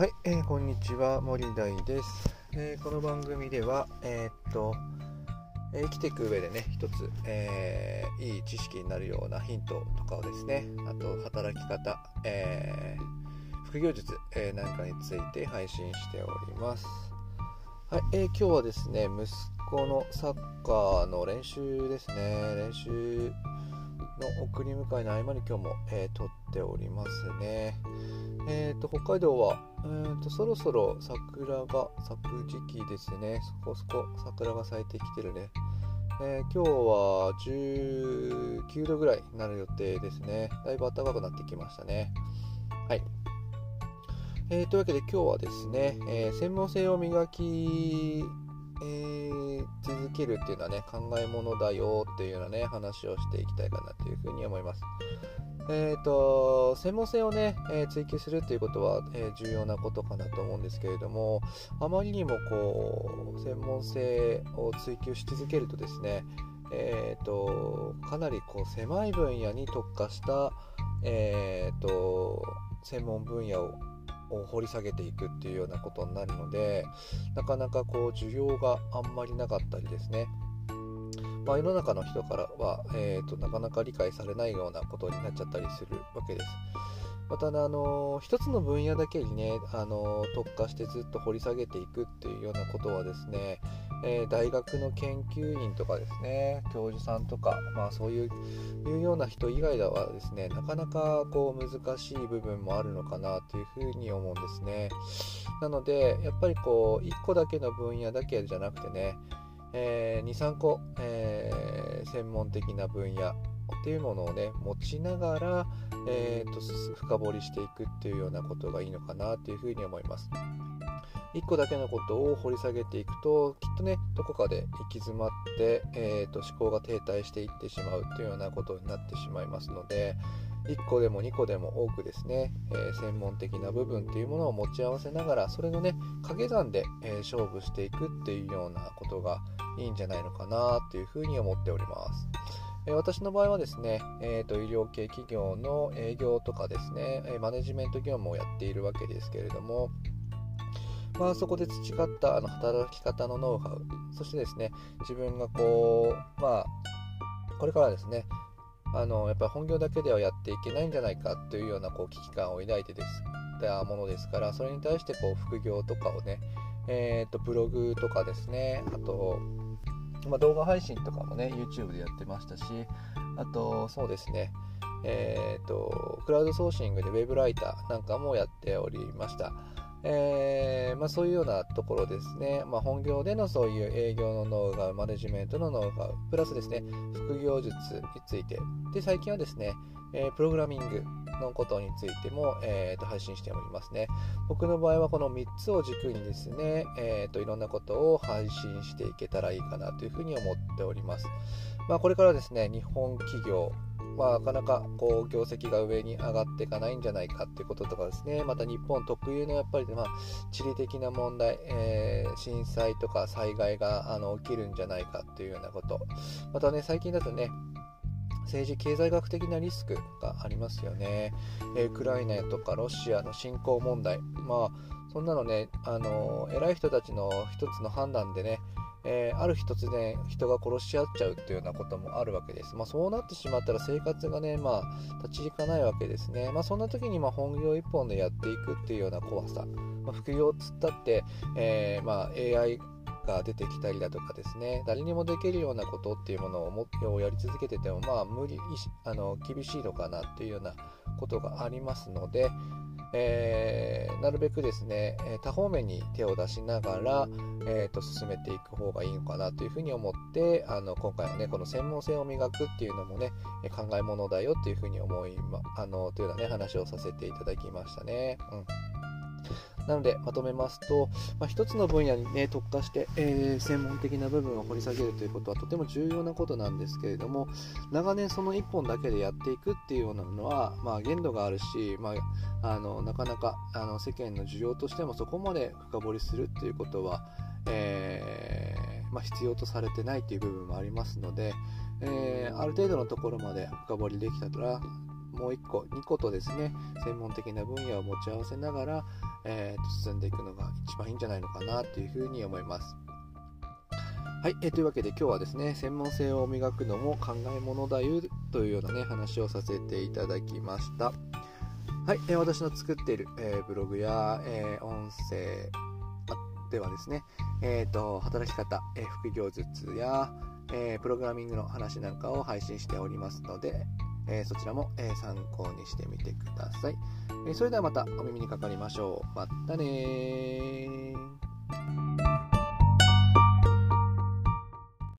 はい、えー、こんにちは森大です、えー、この番組ではえー、っと、え生きていく上でね一つ、えいい知識になるようなヒントとかをですねあと働き方、え副業術、えなんかについて配信しております。はい、え今日はですね息子のサッカーの練習ですね。練習の送り迎えの合間に今日も、えー、撮っておりますね。えーと、北海道は、えーと、そろそろ桜が咲く時期ですね。そこそこ桜が咲いてきてるね。えー、今日は19度ぐらいになる予定ですね。だいぶ暖かくなってきましたね。はい。えー、というわけで今日はですね、えー、専門性を磨きえー、続けるっていうのはね考えものだよっていうようなね話をしていきたいかなというふうに思います。えーと、専門性をね、えー、追求するっていうことは、えー、重要なことかなと思うんですけれどもあまりにもこう専門性を追求し続けるとですねえーと、かなりこう狭い分野に特化した、えーと専門分野を掘り下げていくっていうようなことになるのでなかなかこう需要があんまりなかったりですねまあ、世の中の人からは、えーと、なかなか理解されないようなことになっちゃったりするわけです。また、ね、あの一つの分野だけにね、あの特化してずっと掘り下げていくっていうようなことはですね、えー、大学の研究員とかですね教授さんとか、まあ、そういういうような人以外ではですねなかなかこう難しい部分もあるのかなというふうに思うんですねなのでやっぱりこう1個だけの分野だけじゃなくてね、えー、23個、えー、専門的な分野っていうものをね持ちながら、えーと深掘りしていくっていうようなことがいいのかなというふうに思います。1個だけのことを掘り下げていくときっとねどこかで行き詰まって、えーと、思考が停滞していってしまうというようなことになってしまいますので1個でも2個でも多くですね、えー、専門的な部分っていうものを持ち合わせながらそれのね掛け算で、えー、勝負していくっていうようなことがいいんじゃないのかなというふうに思っております。私の場合はですね、えーと、医療系企業の営業とかですね、マネジメント業務をやっているわけですけれども、まあ、そこで培ったあの働き方のノウハウ、そしてですね、自分がこう、まあ、これからですね、あのやっぱり本業だけではやっていけないんじゃないかというようなこう危機感を抱いてですたものですからそれに対してこう副業とかをね、えーと、ブログとかですねあと、まあ、動画配信とかもね YouTube でやってましたしあとそうですねえーとクラウドソーシングで Web ライターなんかもやっておりました。えー、まあ、そういうようなところですね、まあ、本業でのそういう営業のノウハウ、マネジメントのノウハウ、プラスですね、副業術について、で、最近はですね、えー、プログラミングのことについても、えーと、配信しておりますね。僕の場合はこの3つを軸にですね、えーと、いろんなことを配信していけたらいいかなというふうに思っております。まあ、これからですね、日本企業、まあ、なかなかこう業績が上に上がっていかないんじゃないかっていうこととかですね、また日本特有のやっぱり、まあ、地理的な問題、えー、震災とか災害があの起きるんじゃないかっていうようなこと、またね、最近だとね、政治経済学的なリスクがありますよね。えウクライナとかロシアの侵攻問題。まあ、そんなのね、あの偉い人たちの一つの判断でね、えー、ある日突然人が殺し合っちゃうっていうようなこともあるわけです。まあ、そうなってしまったら生活がね、まあ、立ち行かないわけですね。まあ、そんな時にま本業一本でやっていくっていうような怖さ。まあ、副業つったって、えー、ま、AI が出てきたりだとかですね、誰にもできるようなことっていうものををやり続けてても、まあ、無理あの厳しいのかなっていうようなことがありますので、えー、なるべくですね、多方面に手を出しながら、えーと、進めていく方がいいのかなというふうに思ってあの今回はねこの専門性を磨くっていうのもね考えものだよというふうに思い、ま、あのというようなね話をさせていただきましたね。うんなので、まとめますと、まあ、一つの分野に、ね、特化して、えー、専門的な部分を掘り下げるということはとても重要なことなんですけれども、長年その1本だけでやっていくっていうようなのは、まあ、限度があるし、まあ、あのなかなかあの世間の需要としてもそこまで深掘りするっていうことは、えー、まあ、必要とされてないという部分もありますので、えー、ある程度のところまで深掘りできたらもう1個2個とですね専門的な分野を持ち合わせながら、えー、進んでいくのが一番いいんじゃないのかなというふうに思います。はい、えー、というわけで今日はですね専門性を磨くのも考え物だよというようなね話をさせていただきました。はい、えー、私の作っている、えー、ブログや、えー、音声ではですね、えーと、働き方、え、副業術や、え、プログラミングの話なんかを配信しておりますので、えー、そちらも、え参考にしてみてください、えそれではまたお耳にかかりましょう。またね